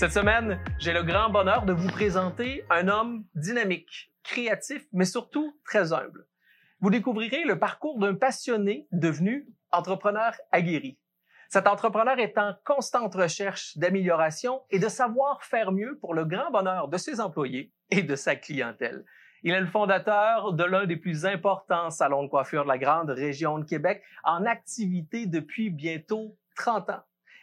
Cette semaine, j'ai le grand bonheur de vous présenter un homme dynamique, créatif, mais surtout très humble. Vous découvrirez le parcours d'un passionné devenu entrepreneur aguerri. Cet entrepreneur est en constante recherche d'amélioration et de savoir faire mieux pour le grand bonheur de ses employés et de sa clientèle. Il est le fondateur de l'un des plus importants salons de coiffure de la grande région de Québec, en activité depuis bientôt 30 ans.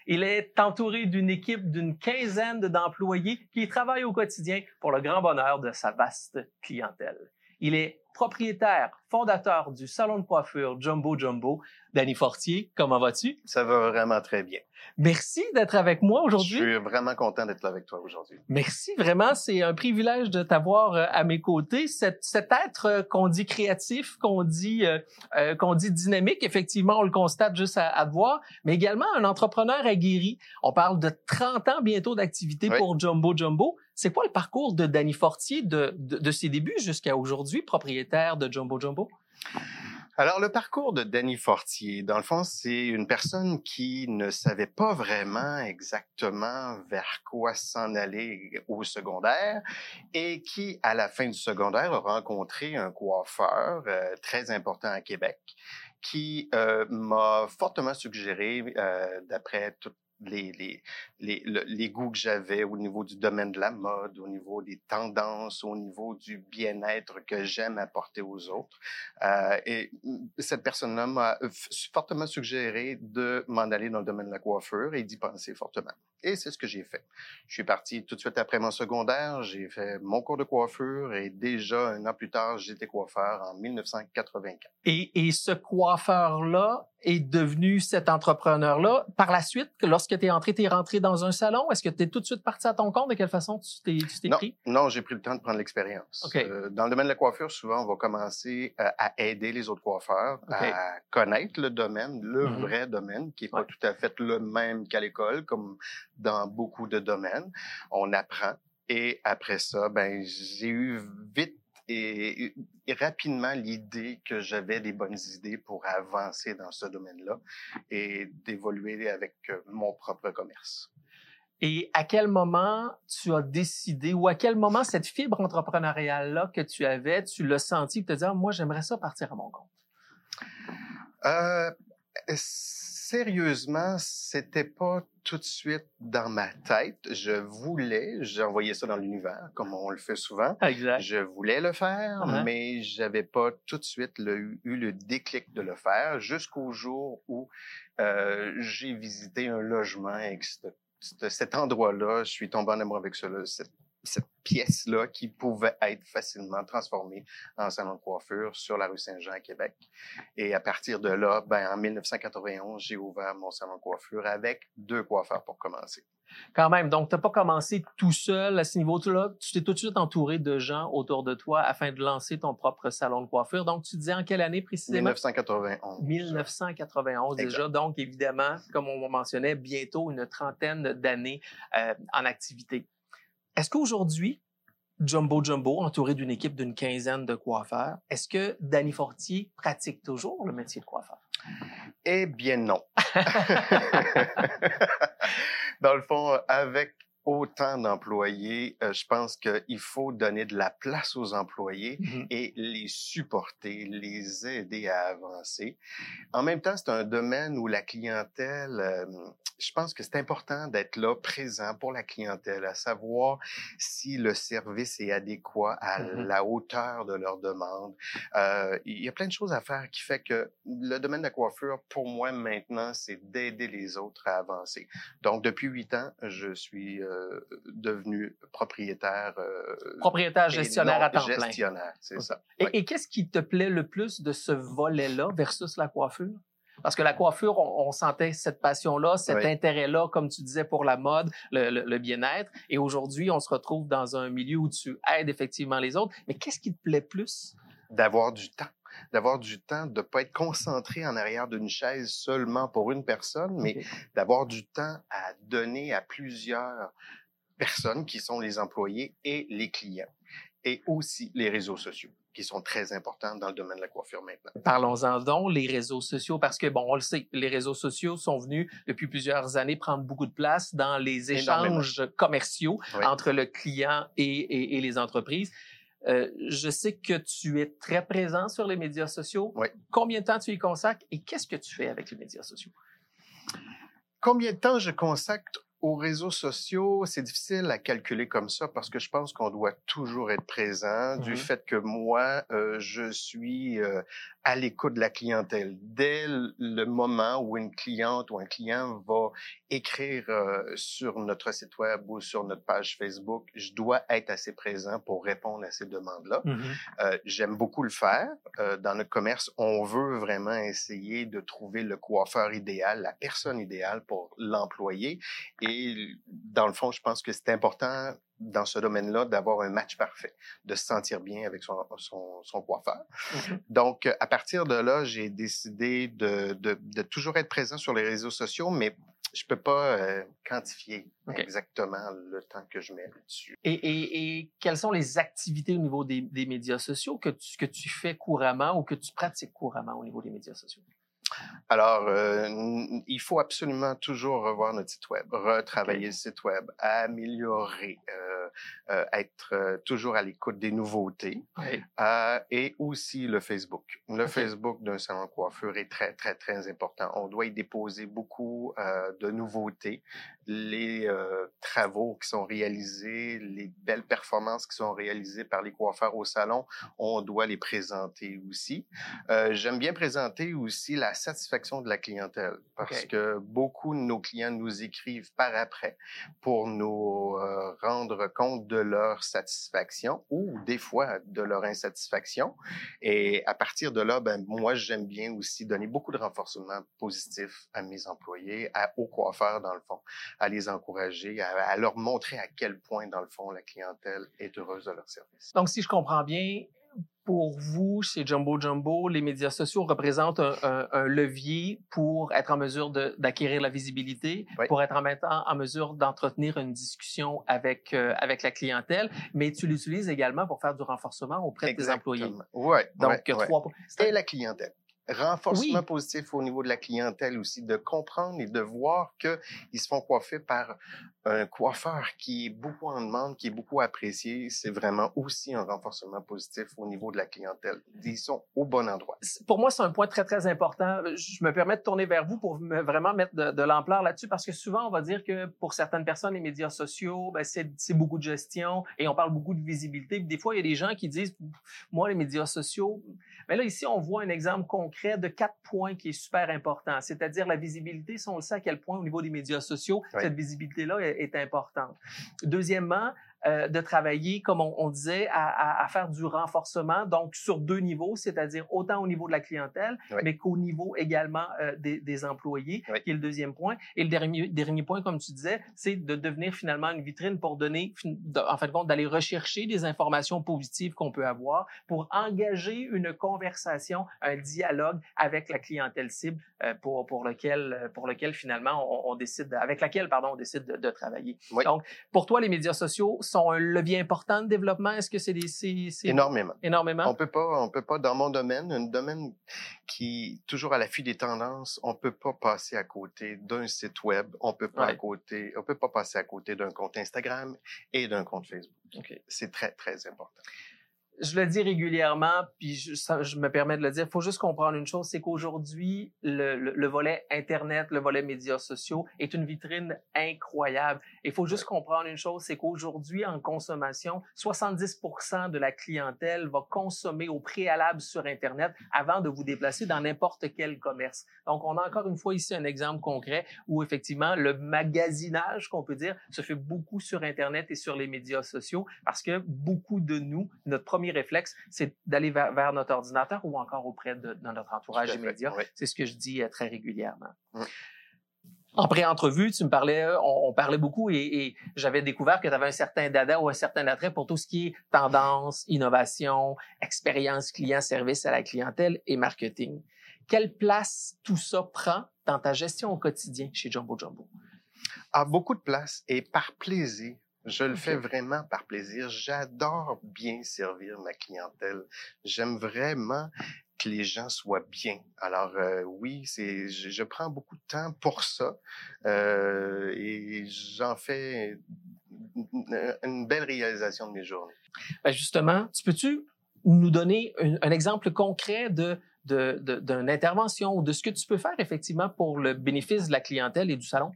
Il est entouré d'une équipe d'une quinzaine d'employés qui travaillent au quotidien pour le grand bonheur de sa vaste clientèle. Il est propriétaire, fondateur du salon de coiffure Jumbo Jumbo. Danny Fortier, comment vas-tu? Ça va vraiment très bien. Merci d'être avec moi aujourd'hui. Je suis vraiment content d'être avec toi aujourd'hui. Merci, vraiment, c'est un privilège de t'avoir euh, à mes côtés. Cet, cet être euh, qu'on dit créatif, qu'on dit euh, qu'on dit dynamique, effectivement, on le constate juste à, à te voir, mais également un entrepreneur aguerri. On parle de 30 ans bientôt d'activité Oui. pour Jumbo Jumbo. C'est quoi le parcours de Danny Fortier de, de, de ses débuts jusqu'à aujourd'hui, propriétaire de Jumbo Jumbo? Alors, le parcours de Danny Fortier, dans le fond, c'est une personne qui ne savait pas vraiment exactement vers quoi s'en aller au secondaire et qui, à la fin du secondaire, a rencontré un coiffeur euh, très important à Québec qui euh, m'a fortement suggéré, euh, d'après toutes les, les, les, le- les goûts que j'avais au niveau du domaine de la mode, au niveau des tendances, au niveau du bien-être que j'aime apporter aux autres. Euh, et cette personne-là m'a fortement suggéré de m'en aller dans le domaine de la coiffure et d'y penser fortement. Et c'est ce que j'ai fait. Je suis parti tout de suite après mon secondaire, j'ai fait mon cours de coiffure et déjà un an plus tard, j'étais coiffeur en 1984. Et, et ce coiffeur-là est devenu cet entrepreneur-là. Par la suite, lorsque tu es entré, tu es rentré dans un salon. Est-ce que tu es tout de suite parti à ton compte? De quelle façon tu t'es, tu t'es Non, pris? non j'ai pris le temps de prendre l'expérience. OK. Euh, dans le domaine de la coiffure, souvent, on va commencer euh, à aider les autres coiffeurs à connaître le domaine, le Mhm. vrai domaine, qui est Ouais. pas tout à fait le même qu'à l'école, comme dans beaucoup de domaines. On apprend. Et après ça, ben, j'ai eu vite et, et rapidement l'idée que j'avais des bonnes idées pour avancer dans ce domaine-là et d'évoluer avec euh, mon propre commerce. Et à quel moment tu as décidé ou à quel moment cette fibre entrepreneuriale-là que tu avais, tu l'as senti te dire, Ah, moi, j'aimerais ça partir à mon compte? Euh, sérieusement, c'était pas tout de suite dans ma tête. Je voulais, j'ai envoyé ça dans l'univers, comme on le fait souvent. Exact. Je voulais le faire, Uh-huh. mais j'avais pas tout de suite le- eu le déclic de le faire jusqu'au jour où euh, j'ai visité un logement et que cet endroit-là, je suis tombé en amour avec cela, cette, cette pièce-là qui pouvait être facilement transformée en salon de coiffure sur la rue Saint-Jean à Québec. Et à partir de là, ben, en 1991, j'ai ouvert mon salon de coiffure avec deux coiffeurs pour commencer. Quand même. Donc, tu n'as pas commencé tout seul à ce niveau-là. Tu t'es tout de suite entouré de gens autour de toi afin de lancer ton propre salon de coiffure. Donc, tu disais en quelle année précisément? 1991. 1991 Exact. déjà. Donc, évidemment, comme on mentionnait, bientôt une trentaine d'années euh, en activité. Est-ce qu'aujourd'hui, Jumbo Jumbo, entouré d'une équipe d'une quinzaine de coiffeurs, est-ce que Danny Fortier pratique toujours le métier de coiffeur? Eh bien non. Dans le fond, avec au- tant d'employés, euh, je pense qu'il faut donner de la place aux employés Mhm. et les supporter, les aider à avancer. En même temps, c'est un domaine où la clientèle, euh, je pense que c'est important d'être là, présent pour la clientèle, à savoir si le service est adéquat à Mhm. la hauteur de leur demande. Euh, il y a plein de choses à faire qui fait que le domaine de la coiffure, pour moi maintenant, c'est d'aider les autres à avancer. Donc, depuis huit ans, je suis devenu propriétaire. euh, Propriétaire et gestionnaire à temps plein. Gestionnaire, c'est ça. Et, qu'est-ce qui te plaît le plus de ce volet-là versus la coiffure? Parce que la coiffure, on, on sentait cette passion-là, cet Oui. intérêt-là, comme tu disais, pour la mode, le, le- le bien-être. Et aujourd'hui, on se retrouve dans un milieu où tu aides effectivement les autres. Mais qu'est-ce qui te plaît plus? D'avoir du temps. D'avoir du temps, de pas être concentré en arrière d'une chaise seulement pour une personne, mais d'avoir du temps à donner à plusieurs personnes qui sont les employés et les clients. Et aussi les réseaux sociaux, qui sont très importants dans le domaine de la coiffure maintenant. Parlons-en donc, les réseaux sociaux, parce que, bon, on le sait, les réseaux sociaux sont venus depuis plusieurs années prendre beaucoup de place dans les Énormément. échanges commerciaux Oui. entre le client et, et- et les entreprises. Euh, je sais que tu es très présent sur les médias sociaux. Oui. Combien de temps tu y consacres et qu'est-ce que tu fais avec les médias sociaux? Combien de temps je consacre aux réseaux sociaux? C'est difficile à calculer comme ça parce que je pense qu'on doit toujours être présent du Mhm. fait que moi, euh, je suis euh, à l'écoute de la clientèle. Dès le moment où une cliente ou un client va écrire euh, sur notre site web ou sur notre page Facebook, je dois être assez présent pour répondre à ces demandes-là. Euh, J'aime beaucoup le faire. Euh, dans notre commerce, on veut vraiment essayer de trouver le coiffeur idéal, la personne idéale pour l'employé. Et dans le fond, je pense que c'est important dans ce domaine-là d'avoir un match parfait, de se sentir bien avec son, son, son coiffeur. Mhm. Donc, euh, à partir de là, j'ai décidé de, de, de toujours être présent sur les réseaux sociaux, mais je peux pas euh, quantifier exactement le temps que je mets là-dessus. Et, et- et quelles sont les activités au niveau des, des médias sociaux que tu, que tu fais couramment ou que tu pratiques couramment au niveau des médias sociaux? Alors, euh, il faut absolument toujours revoir notre site web, retravailler le site web, améliorer, euh, euh, être toujours à l'écoute des nouveautés et aussi le Facebook. Le Ok. Facebook d'un salon de coiffure est très, très, très important. On doit y déposer beaucoup de nouveautés, les euh, travaux qui sont réalisés, les belles performances qui sont réalisées par les coiffeurs au salon, on doit les présenter aussi. Euh, J'aime bien présenter aussi la satisfaction de la clientèle parce que beaucoup de nos clients nous écrivent par après pour nous euh, rendre compte de leur satisfaction ou des fois de leur insatisfaction. Et à partir de là, ben, moi, j'aime bien aussi donner beaucoup de renforcement positif à mes employés, à, aux coiffeurs, dans le fond, à les encourager, à, à leur montrer à quel point, dans le fond, la clientèle est heureuse de leur service. Donc, si je comprends bien, pour vous, chez Jumbo Jumbo, les médias sociaux représentent un, un- un levier pour être en mesure d'acquérir la visibilité, Oui. pour être en même temps en mesure d'entretenir une discussion avec, euh, avec la clientèle, mais tu l'utilises également pour faire du renforcement auprès de tes employés. Ouais, Donc, ouais. trois points. Et la clientèle. Renforcement Oui. positif au niveau de la clientèle aussi, de comprendre et de voir qu'ils se font coiffer par un coiffeur qui est beaucoup en demande, qui est beaucoup apprécié. C'est vraiment aussi un renforcement positif au niveau de la clientèle. Ils sont au bon endroit. Pour moi, c'est un point très, très important. Je me permets de tourner vers vous pour me- vraiment mettre de, de l'ampleur là-dessus parce que souvent, on va dire que pour certaines personnes, les médias sociaux, ben, c'est beaucoup de gestion et on parle beaucoup de visibilité. Des fois, il y a des gens qui disent, moi, les médias sociaux, mais là, ici, on voit un exemple concret de quatre points qui est super important. C'est-à-dire la visibilité, si on le sait à quel point au niveau des médias sociaux, Oui. cette visibilité-là est, est importante. Deuxièmement, euh, de travailler, comme on, on disait, à, à- à faire du renforcement, donc sur deux niveaux, c'est-à-dire autant au niveau de la clientèle, Oui. mais qu'au niveau également euh, des, des employés, Oui. qui est le deuxième point. Et le dernier, dernier point, comme tu disais, c'est de devenir finalement une vitrine pour donner, en fin de compte, d'aller rechercher des informations positives qu'on peut avoir pour engager une conversation, un dialogue avec la clientèle cible euh, pour, pour, lequel, pour lequel finalement on, on décide, avec laquelle, pardon, on décide de, de travailler. Oui. Donc, pour toi, les médias sociaux, sont un levier important de développement? Est-ce que c'est des... c'est- c'est- Énormément. Énormément? On peut pas, on peut pas, dans mon domaine, un domaine qui est toujours à l'affût des tendances, on peut pas passer à côté d'un site web, on peut pas à côté, on peut pas passer à côté d'un compte Instagram et d'un compte Facebook. OK. C'est très, très important. Je le dis régulièrement, puis je, ça- je me permets de le dire. Il faut juste comprendre une chose, c'est qu'aujourd'hui, le, le- le volet Internet, le volet médias sociaux est une vitrine incroyable. Il faut juste comprendre une chose, c'est qu'aujourd'hui, en consommation, 70% de la clientèle va consommer au préalable sur Internet avant de vous déplacer dans n'importe quel commerce. Donc, on a encore une fois ici un exemple concret où effectivement, le magasinage, qu'on peut dire, se fait beaucoup sur Internet et sur les médias sociaux parce que beaucoup de nous, notre premier réflexe, c'est d'aller vers, vers notre ordinateur ou encore auprès de, de notre entourage à immédiat. oui. C'est ce que je dis euh, très régulièrement. Mm. En pré-entrevue, tu me parlais, euh, on, on parlait beaucoup et, et j'avais découvert que tu avais un certain dada ou un certain attrait pour tout ce qui est tendance, innovation, expérience client, service à la clientèle et marketing. Quelle place tout ça prend dans ta gestion au quotidien chez Jumbo Jumbo? a beaucoup de place et par plaisir. Je le fais vraiment par plaisir. J'adore bien servir ma clientèle. J'aime vraiment que les gens soient bien. Alors euh, oui, c'est je, je prends beaucoup de temps pour ça euh, et j'en fais une, une belle réalisation de mes journées. Ben justement, tu peux-tu nous donner un, un exemple concret de- d'une intervention ou de ce que tu peux faire effectivement pour le bénéfice de la clientèle et du salon?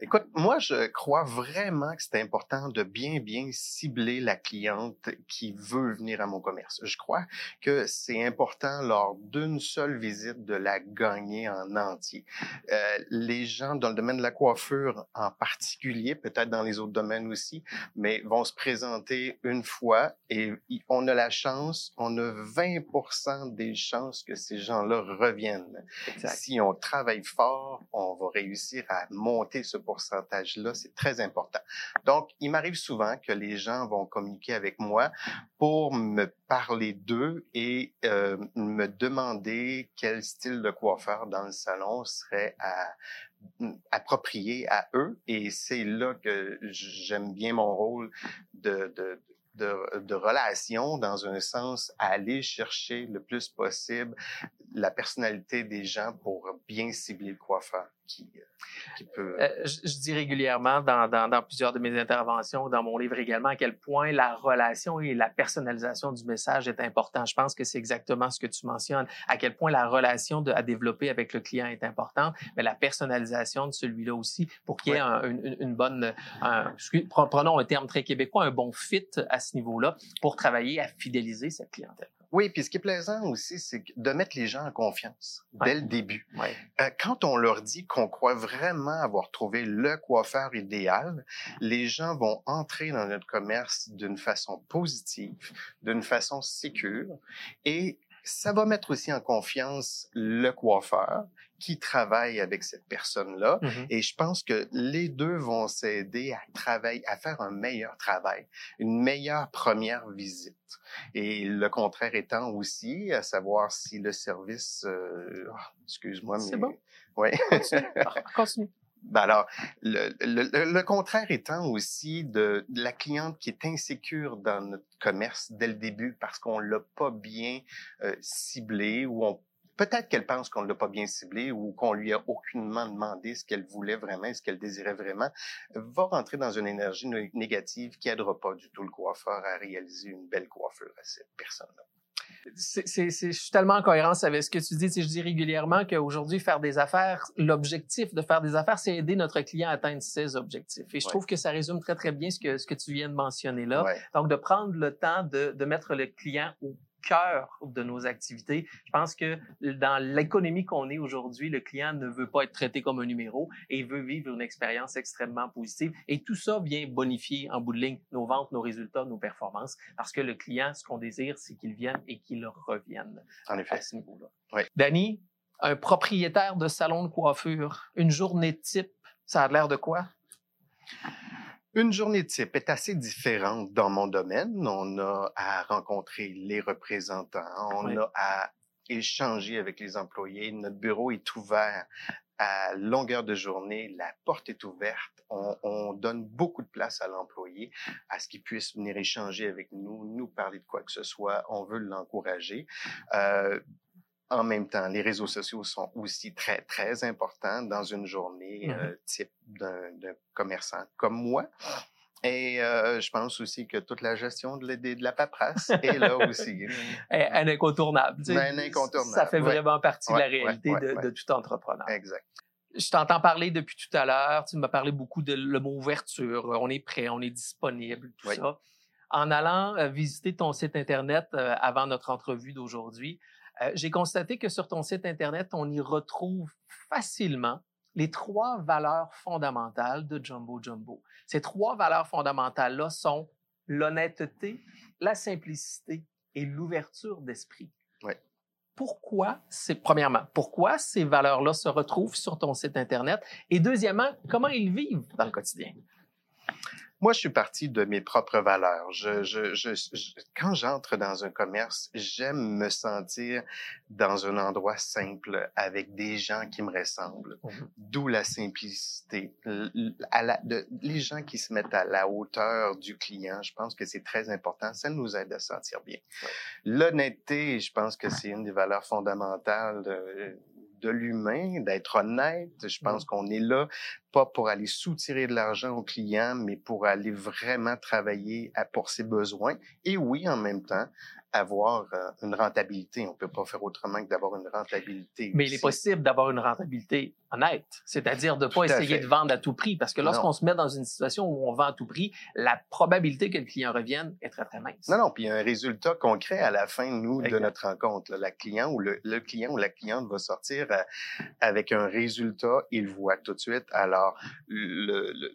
Écoute, moi, je crois vraiment que c'est important de bien, bien cibler la cliente qui veut venir à mon commerce. Je crois que c'est important lors d'une seule visite de la gagner en entier. Euh, les gens dans le domaine de la coiffure en particulier, peut-être dans les autres domaines aussi, mais vont se présenter une fois et on a la chance, on a 20% des chances que ces gens-là reviennent. Si on travaille fort, on va réussir à monter ce pourcentage-là. C'est très important. Donc, il m'arrive souvent que les gens vont communiquer avec moi pour me parler d'eux et euh, me demander quel style de coiffeur dans le salon serait à, approprié à eux. Et c'est là que j'aime bien mon rôle de, de relation dans un sens à aller chercher le plus possible la personnalité des gens pour bien cibler le coiffeur qui, euh, qui peut... Euh, je, je dis régulièrement dans, dans, dans plusieurs de mes interventions, dans mon livre également, à quel point la relation et la personnalisation du message est important. Je pense que c'est exactement ce que tu mentionnes, à quel point la relation de, à développer avec le client est importante, mais la personnalisation de celui-là aussi pour qu'il y ait Ouais. un- une, une bonne, un- excuse- prenons un terme très québécois, un bon fit à ce niveau-là pour travailler à fidéliser cette clientèle. Oui, puis ce qui est plaisant aussi, c'est de mettre les gens en confiance Ouais. dès le début. Ouais. Euh, quand on leur dit qu'on croit vraiment avoir trouvé le coiffeur idéal, les gens vont entrer dans notre commerce d'une façon positive, d'une façon sécure, et ça va mettre aussi en confiance le coiffeur qui travaille avec cette personne-là. Mhm. Et je pense que les deux vont s'aider à travailler, à faire un meilleur travail, une meilleure première visite. Et le contraire étant aussi, à savoir si le service, euh, ah, excuse-moi, mais C'est bon. ouais. Continue. Ben alors, le, le- le- le contraire étant aussi de, de la cliente qui est insécure dans notre commerce dès le début parce qu'on l'a pas bien euh, ciblé ou on peut-être qu'elle pense qu'on ne l'a pas bien ciblé ou qu'on lui a aucunement demandé ce qu'elle voulait vraiment, ce qu'elle désirait vraiment, va rentrer dans une énergie né- négative qui aidera pas du tout le coiffeur à réaliser une belle coiffure à cette personne-là. c'est, c'est, c'est- je suis tellement en cohérence avec ce que tu dis. Tu sais, je dis régulièrement qu'aujourd'hui, faire des affaires, l'objectif de faire des affaires, c'est aider notre client à atteindre ses objectifs. Et je Ouais. trouve que ça résume très, très bien ce que, ce que tu viens de mentionner là. Ouais. Donc, de prendre le temps de, de mettre le client au cœur de nos activités. Je pense que dans l'économie qu'on est aujourd'hui, le client ne veut pas être traité comme un numéro et veut vivre une expérience extrêmement positive. Et tout ça vient bonifier en bout de ligne nos ventes, nos résultats, nos performances, parce que le client, ce qu'on désire, c'est qu'il vienne et qu'il revienne En effet. à ce niveau-là. Ouais. Danny, un propriétaire de salon de coiffure, une journée type, ça a l'air de quoi? Une journée type est assez différente dans mon domaine. On a à rencontrer les représentants, on Oui. a à échanger avec les employés. Notre bureau est ouvert à longueur de journée, la porte est ouverte. On, on donne beaucoup de place à l'employé, à ce qu'il puisse venir échanger avec nous, nous parler de quoi que ce soit. On veut l'encourager. Euh, en même temps, les réseaux sociaux sont aussi très, très importants dans une journée Mhm. euh, type d'un commerçant comme moi. Et euh, je pense aussi que toute la gestion de, la- de la paperasse est là aussi. Un, un incontournable. tu sais. Ben, un incontournable, Ça fait ouais. vraiment partie de la réalité ouais, de, tout entrepreneur. Exact. Je t'entends parler depuis tout à l'heure. Tu m'as parlé beaucoup de le mot ouverture. On est prêt, on est disponible, tout Oui. ça. En allant euh, visiter ton site Internet avant notre entrevue d'aujourd'hui, euh, j'ai constaté que sur ton site Internet, on y retrouve facilement les trois valeurs fondamentales de Jumbo Jumbo. Ces trois valeurs fondamentales-là sont l'honnêteté, la simplicité et l'ouverture d'esprit. Oui. Pourquoi, c'est premièrement, pourquoi ces valeurs-là se retrouvent sur ton site Internet? Et deuxièmement, comment ils vivent dans le quotidien? Moi, je suis parti de mes propres valeurs. Je, je, je, je- quand j'entre dans un commerce, j'aime me sentir dans un endroit simple avec des gens qui me ressemblent. Mhm. D'où la simplicité. L- l- À la, de, les gens qui se mettent à la hauteur du client, je pense que c'est très important. Ça nous aide à se sentir bien. L'honnêteté, je pense que c'est une des valeurs fondamentales de, de l'humain, d'être honnête. Je pense qu'on est là pas pour aller soutirer de l'argent au client, mais pour aller vraiment travailler à, pour ses besoins. Et oui, en même temps, avoir euh, une rentabilité. On peut pas faire autrement que d'avoir une rentabilité. Mais il est possible d'avoir une rentabilité honnête, c'est-à-dire de ne pas essayer fait. de vendre à tout prix, parce que lorsqu'on se met dans une situation où on vend à tout prix, la probabilité que le client revienne est très, très mince. Non, non, puis il y a un résultat concret à la fin, nous, de notre rencontre. là. La client ou le, le client ou la cliente va sortir euh, avec un résultat, il voit tout de suite. Alors, le- le-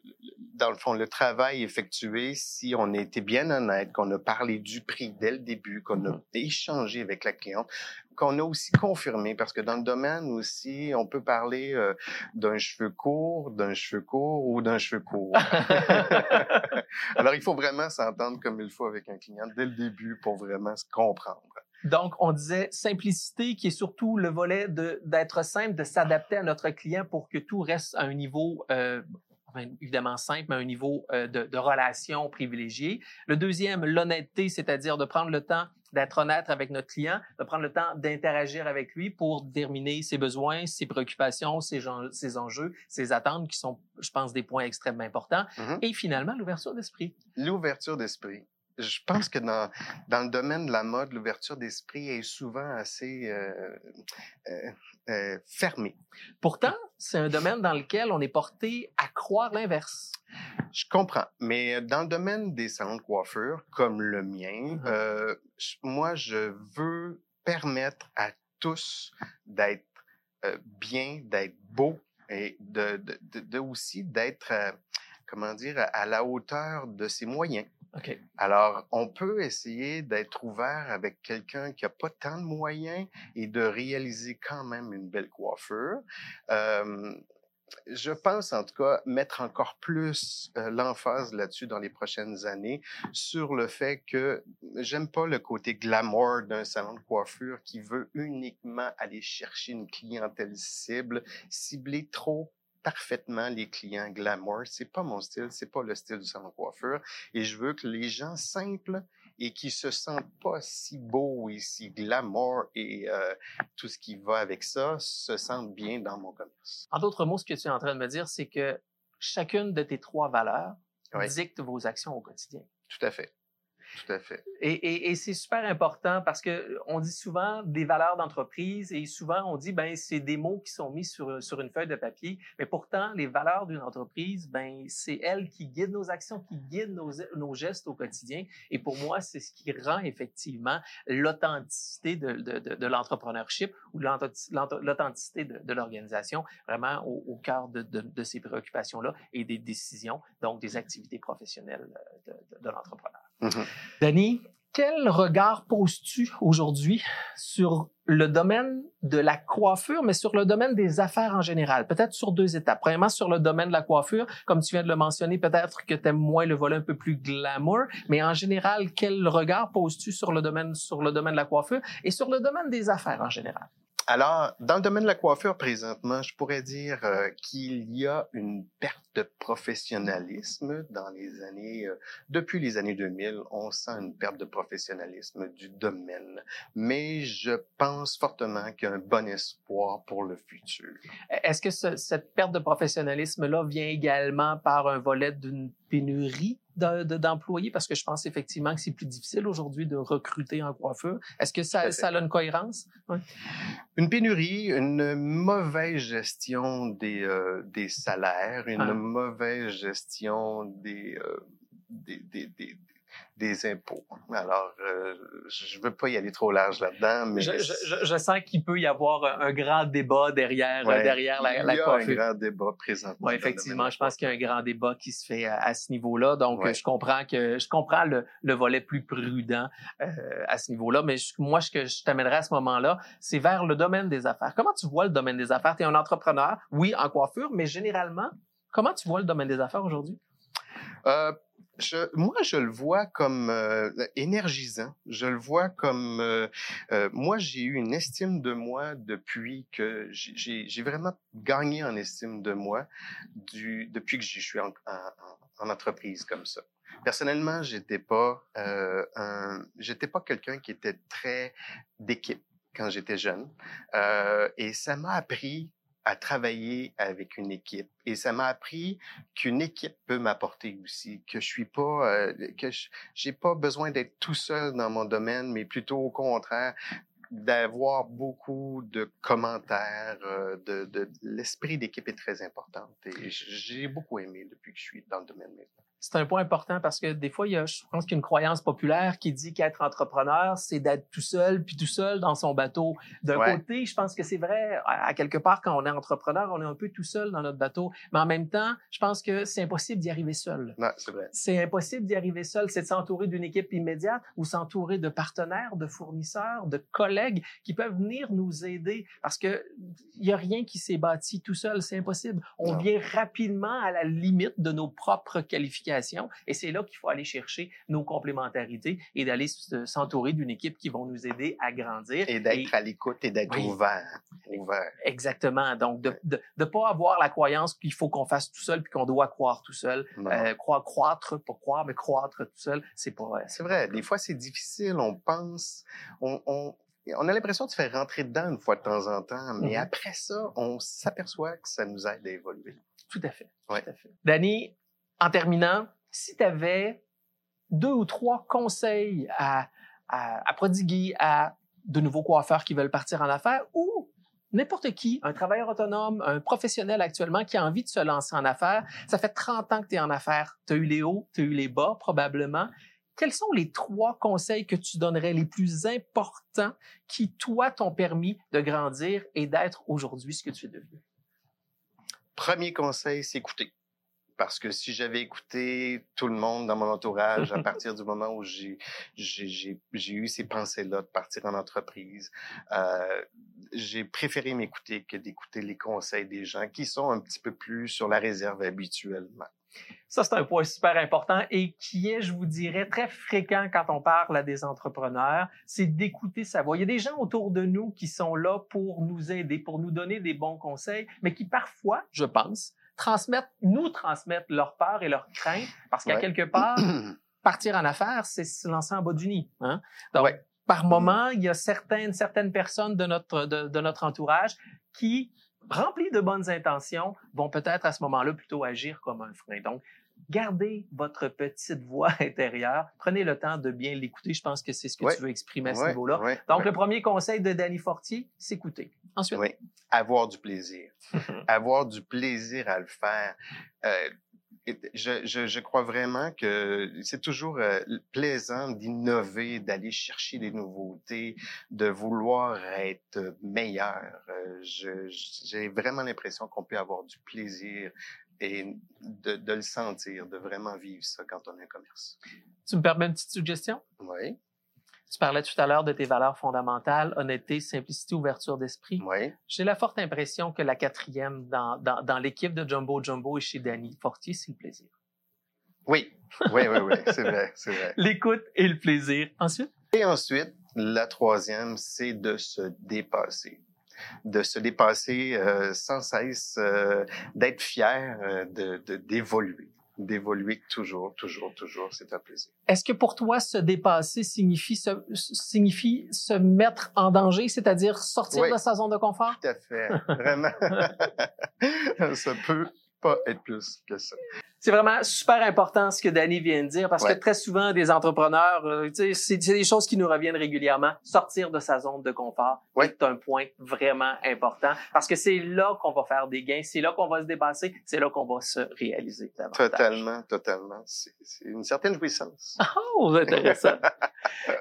dans le fond, le travail effectué, si on a été bien honnête, qu'on a parlé du prix dès le début, qu'on a Mhm. échangé avec la cliente, qu'on a aussi confirmé, parce que dans le domaine aussi, on peut parler euh, d'un cheveu court, d'un cheveu court ou d'un cheveu court. Alors, il faut vraiment s'entendre comme il faut avec un client dès le début pour vraiment se comprendre. Donc, on disait simplicité, qui est surtout le volet de d'être simple, de s'adapter à notre client pour que tout reste à un niveau, euh, évidemment simple, mais à un niveau euh, de, de relation privilégiée. Le deuxième, l'honnêteté, c'est-à-dire de prendre le temps d'être honnête avec notre client, de prendre le temps d'interagir avec lui pour déterminer ses besoins, ses préoccupations, ses, enjeux, ses attentes, qui sont, je pense, des points extrêmement importants. Mhm. Et finalement, l'ouverture d'esprit. L'ouverture d'esprit. Je pense que dans, dans le domaine de la mode, l'ouverture d'esprit est souvent assez euh, euh, euh, fermée. Pourtant, c'est un domaine dans lequel on est porté à croire l'inverse. Je comprends, mais dans le domaine des salons de coiffure, comme le mien, je- moi, je veux permettre à tous d'être bien, d'être beau et de, de, de- de aussi d'être, comment dire, à la hauteur de ses moyens. Alors, on peut essayer d'être ouvert avec quelqu'un qui a pas tant de moyens et de réaliser quand même une belle coiffure. Je pense en tout cas mettre encore plus euh, l'emphase là-dessus dans les prochaines années sur le fait que j'aime pas le côté glamour d'un salon de coiffure qui veut uniquement aller chercher une clientèle cible, cibler trop parfaitement les clients glamour. C'est pas mon style, c'est pas le style du salon de coiffure. Et je veux que les gens simples et qui se sentent pas si beaux et si glamour et euh, tout ce qui va avec ça se sentent bien dans mon commerce. En d'autres mots, ce que tu es en train de me dire, c'est que chacune de tes trois valeurs Oui. dicte vos actions au quotidien. Tout à fait. Tout à fait. Et, et- et c'est super important parce que on dit souvent des valeurs d'entreprise et souvent on dit ben c'est des mots qui sont mis sur, sur une feuille de papier, mais pourtant les valeurs d'une entreprise ben c'est elles qui guident nos actions, qui guident nos, nos gestes au quotidien. Et pour moi c'est ce qui rend effectivement l'authenticité de, de, de, de l'entrepreneurship ou l'authenti- l'auth- l'authenticité de, l'organisation vraiment au, au cœur de, ces préoccupations là et des décisions donc des activités professionnelles euh, de, de, Danny, quel regard poses-tu aujourd'hui sur le domaine de la coiffure, mais sur le domaine des affaires en général? Peut-être sur deux étapes. Premièrement, sur le domaine de la coiffure, comme tu viens de le mentionner, peut-être que tu aimes moins le volet un peu plus glamour, mais en général, quel regard poses-tu sur le domaine, sur le domaine de la coiffure et sur le domaine des affaires en général? Alors, dans le domaine de la coiffure, présentement, je pourrais dire euh, qu'il y a une perte de professionnalisme dans les années, euh, depuis les années 2000, on sent une perte de professionnalisme du domaine. Mais je pense fortement qu'il y a un bon espoir pour le futur. Est-ce que ce- cette perte de professionnalisme-là vient également par un volet d'une pénurie de- de- d'employés? Parce que je pense effectivement que c'est plus difficile aujourd'hui de recruter en coiffure. Est-ce que ça, ça a une cohérence? Une pénurie, une mauvaise gestion des, euh, des salaires, une Ah. Mauvaise gestion des, euh, des, des, des, des impôts. Alors, euh, je veux pas y aller trop large là-dedans, mais Je, je- sens qu'il peut y avoir un, grand débat derrière, Ouais, derrière la, la il y a un grand débat présentement. Le effectivement, je pense qu'il y a un grand débat qui se fait à, à ce niveau-là. Donc, Ouais. je comprends que je comprends le, le volet plus prudent euh, à ce niveau-là. Mais je- moi, ce que je t'amènerais à ce moment-là, c'est vers le domaine des affaires. Comment tu vois le domaine des affaires? Tu es un entrepreneur, oui, en coiffure, mais généralement, comment tu vois le domaine des affaires aujourd'hui? Euh, moi, je le vois comme euh, énergisant. Je le vois comme euh, moi, j'ai eu une estime de moi depuis que j'ai- vraiment gagné en estime de moi depuis que je suis en, en- en entreprise comme ça. Personnellement, j'étais pas j'étais pas quelqu'un qui était très d'équipe quand j'étais jeune, et ça m'a appris à travailler avec une équipe. Et ça m'a appris qu'une équipe peut m'apporter aussi, que je suis pas, euh, que j'ai pas besoin d'être tout seul dans mon domaine, mais plutôt au contraire d'avoir beaucoup de commentaires, euh, de, de l'esprit d'équipe est très important. Et j'ai beaucoup aimé depuis que je suis dans le domaine maintenant. C'est un point important parce que des fois, il y a, je pense qu'il y a une croyance populaire qui dit qu'être entrepreneur, c'est d'être tout seul, puis tout seul dans son bateau. D'un Ouais. côté, je pense que c'est vrai, à quelque part, quand on est entrepreneur, on est un peu tout seul dans notre bateau. Mais en même temps, je pense que c'est impossible d'y arriver seul. C'est vrai. C'est impossible d'y arriver seul. C'est de s'entourer d'une équipe immédiate ou s'entourer de partenaires, de fournisseurs, de collègues qui peuvent venir nous aider parce que il y a rien qui s'est bâti tout seul. C'est impossible. On Non. vient rapidement à la limite de nos propres qualifications et c'est là qu'il faut aller chercher nos complémentarités et d'aller s- s'entourer d'une équipe qui vont nous aider à grandir. Et d'être à l'écoute et d'être Oui. ouvert. Ouvert. Exactement. Donc, de de, de pas avoir la croyance qu'il faut qu'on fasse tout seul puis qu'on doit croire tout seul. Euh, croire, croître, pas croire, mais croître tout seul, c'est pas. euh, C'est vrai, des fois c'est difficile, on pense, on, on, on a l'impression de se faire rentrer dedans une fois de temps en temps, mais Mhm. après ça, on s'aperçoit que ça nous aide à évoluer. Tout à fait. Ouais. Tout à fait. Danny, en terminant, si tu avais deux ou trois conseils à, à, à prodiguer à de nouveaux coiffeurs qui veulent partir en affaires ou n'importe qui, un travailleur autonome, un professionnel actuellement qui a envie de se lancer en affaires, ça fait 30 ans que tu es en affaires, tu as eu les hauts, tu as eu les bas probablement. Quels sont les trois conseils que tu donnerais les plus importants qui, toi, t'ont permis de grandir et d'être aujourd'hui ce que tu es devenu? Premier conseil, c'est écouter. Parce que si j'avais écouté tout le monde dans mon entourage à partir du moment où j'ai eu ces pensées-là de partir en entreprise, euh, j'ai préféré m'écouter que d'écouter les conseils des gens qui sont un petit peu plus sur la réserve habituellement. Ça, c'est un point super important et qui est, je vous dirais, très fréquent quand on parle à des entrepreneurs, c'est d'écouter sa voix. Il y a des gens autour de nous qui sont là pour nous aider, pour nous donner des bons conseils, mais qui parfois, je pense, transmettent, nous transmettent leur peur et leur crainte, parce qu'à Ouais. quelque part, partir en affaires, c'est se lancer en bas du nid. Hein? Donc, Ouais. par moment, il y a certaines, certaines personnes de notre, de, de notre entourage qui, remplis de bonnes intentions, vont peut-être à ce moment-là plutôt agir comme un frein. Donc, gardez votre petite voix intérieure. Prenez le temps de bien l'écouter. Je pense que c'est ce que tu veux exprimer à ce niveau-là. Donc, le premier conseil de Danny Fortier, s'écouter. Ensuite, Oui. avoir du plaisir. avoir du plaisir à le faire. Euh, je, je, je crois vraiment que c'est toujours euh, plaisant d'innover, d'aller chercher des nouveautés, de vouloir être meilleur. Euh, J'ai vraiment l'impression qu'on peut avoir du plaisir et de, de le sentir, de vraiment vivre ça quand on a un commerce. tu me permets une petite suggestion? Oui, Tu parlais tout à l'heure de tes valeurs fondamentales, honnêteté, simplicité, ouverture d'esprit. oui. J'ai la forte impression que la quatrième dans, dans, dans l'équipe de Jumbo Jumbo et chez Danny Fortier, c'est le plaisir. Oui, oui, oui, oui, c'est vrai, c'est vrai. L'écoute et le plaisir. Ensuite, Et ensuite, la troisième, c'est de se dépasser. De se dépasser euh, sans cesse, euh, d'être fier euh, de de- d'évoluer, d'évoluer toujours, toujours, toujours. C'est un plaisir. Est-ce que pour toi, se dépasser signifie se, signifie se mettre en danger, c'est-à-dire sortir Oui. de sa zone de confort? Tout à fait, vraiment. ça peut pas être plus que ça. C'est vraiment super important ce que Danny vient de dire parce Ouais. que très souvent, des entrepreneurs, euh, c'est des choses qui nous reviennent régulièrement. Sortir de sa zone de confort Ouais. est un point vraiment important parce que c'est là qu'on va faire des gains, c'est là qu'on va se dépasser, c'est là qu'on va se réaliser davantage. Totalement, totalement. C'est une certaine jouissance. Oh, intéressant.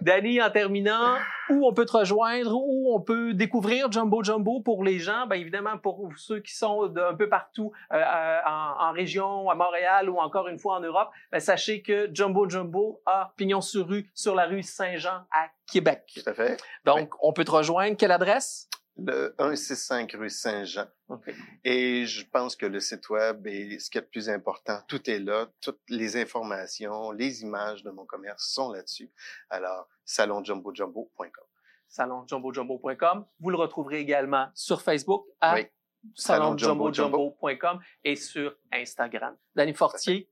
Danny, en terminant, où on peut te rejoindre, où on peut découvrir Jumbo Jumbo pour les gens, bien évidemment pour ceux qui sont d'un peu partout euh, en, en région, à Montréal ou encore une fois en Europe, ben, sachez que Jumbo Jumbo a pignon sur rue sur la rue Saint-Jean à Québec. Tout à fait. Donc, on peut te rejoindre. Quelle adresse? Le 165 rue Saint-Jean. OK. Et je pense que le site web est ce qui est le plus important. Tout est là. Toutes les informations, les images de mon commerce sont là-dessus. Alors, salonjumbojumbo.com. salonjumbojumbo.com. Vous le retrouverez également sur Facebook à Oui. salonjumbojumbo.com et sur Instagram. Danny Fortier,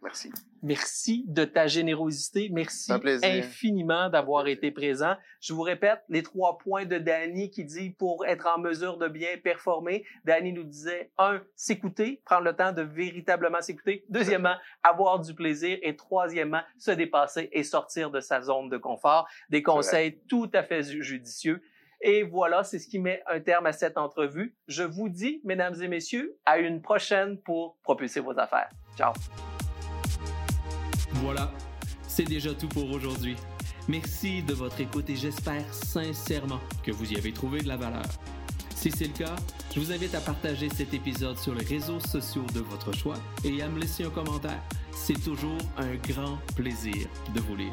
Merci. merci de ta générosité. Merci infiniment d'avoir été présent. Je vous répète les trois points de Danny qui dit pour être en mesure de bien performer. Danny nous disait un, s'écouter, prendre le temps de véritablement s'écouter. Deuxièmement, avoir du plaisir. Et troisièmement, se dépasser et sortir de sa zone de confort. Des conseils tout à fait ju- judicieux. Et voilà, c'est ce qui met un terme à cette entrevue. Je vous dis, mesdames et messieurs, à une prochaine pour propulser vos affaires. Ciao. Voilà, c'est déjà tout pour aujourd'hui. Merci de votre écoute et j'espère sincèrement que vous y avez trouvé de la valeur. Si c'est le cas, je vous invite à partager cet épisode sur les réseaux sociaux de votre choix et à me laisser un commentaire. C'est toujours un grand plaisir de vous lire.